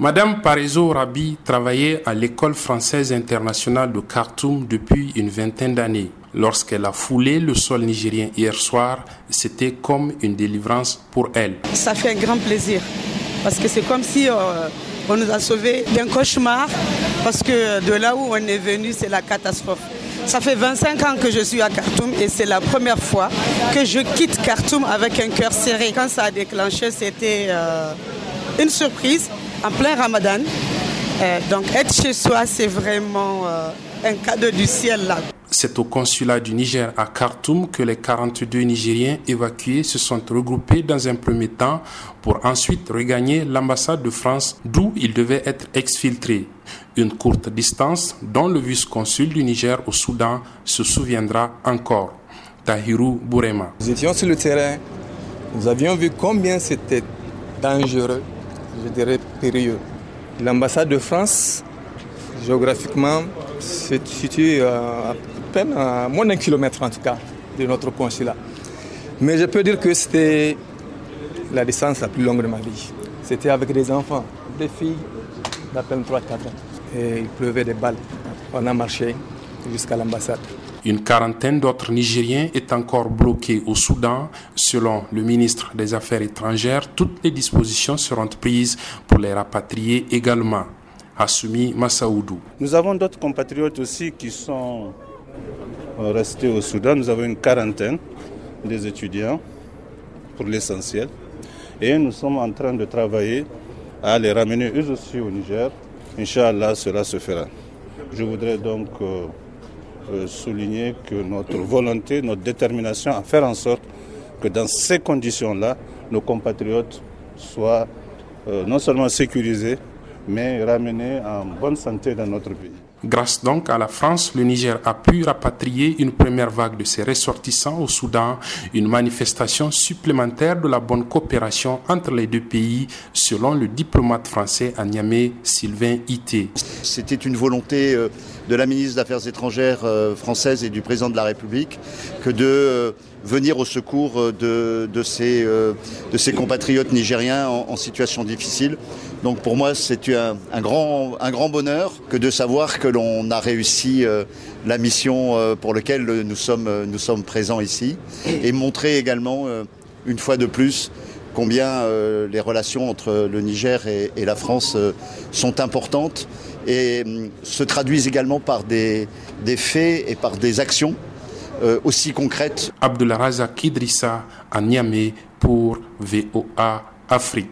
Madame Parizo Rabi travaillait à l'école française internationale de Khartoum depuis une vingtaine d'années. Lorsqu'elle a foulé le sol nigérien hier soir, c'était comme une délivrance pour elle. Ça fait un grand plaisir parce que c'est comme si euh, on nous a sauvés d'un cauchemar parce que de là où on est venu, c'est la catastrophe. Ça fait 25 ans que je suis à Khartoum et c'est la première fois que je quitte Khartoum avec un cœur serré. Quand ça a déclenché, c'était euh, une surprise en plein ramadan. Euh, donc être chez soi, c'est vraiment euh, un cadeau du ciel là. C'est au consulat du Niger à Khartoum que les 42 Nigériens évacués se sont regroupés dans un premier temps pour ensuite regagner l'ambassade de France d'où ils devaient être exfiltrés. Une courte distance dont le vice-consul du Niger au Soudan se souviendra encore. Tahiru Bourema. Nous étions sur le terrain, nous avions vu combien c'était dangereux je dirais, périlleux. L'ambassade de France, géographiquement, se situe à peine à moins d'un kilomètre en tout cas de notre consulat. Mais je peux dire que c'était la distance la plus longue de ma vie. C'était avec des enfants, des filles d'à peine 3-4 ans. Et il pleuvait des balles. On a marché jusqu'à l'ambassade. Une quarantaine d'autres Nigériens est encore bloqués au Soudan. Selon le ministre des Affaires étrangères, toutes les dispositions seront prises pour les rapatrier également. Assoumi Massaoudou. Nous avons d'autres compatriotes aussi qui sont euh, restés au Soudan. Nous avons une quarantaine des étudiants pour l'essentiel. Et nous sommes en train de travailler à les ramener eux aussi au Niger. Inch'Allah, cela se fera. Je voudrais donc euh, souligner que notre volonté, notre détermination à faire en sorte que dans ces conditions-là, nos compatriotes soient euh, non seulement sécurisés, mais ramenés en bonne santé dans notre pays. Grâce donc à la France, le Niger a pu rapatrier une première vague de ses ressortissants au Soudan, une manifestation supplémentaire de la bonne coopération entre les deux pays, selon le diplomate français à Niamey, Sylvain Ité. C'était une volonté euh, de la ministre des Affaires étrangères euh, française et du président de la République que de euh, venir au secours de, ces, de ces compatriotes nigériens en, situation difficile. Donc pour moi, c'est un, un, grand, un grand bonheur que de savoir que l'on a réussi la mission pour laquelle nous sommes, nous sommes présents ici et montrer également, une fois de plus, combien les relations entre le Niger et, la France sont importantes et hum, se traduisent également par des, faits et par des actions euh, aussi concrètes. Abdullah Razak Idrissa à Niamey pour VOA Afrique.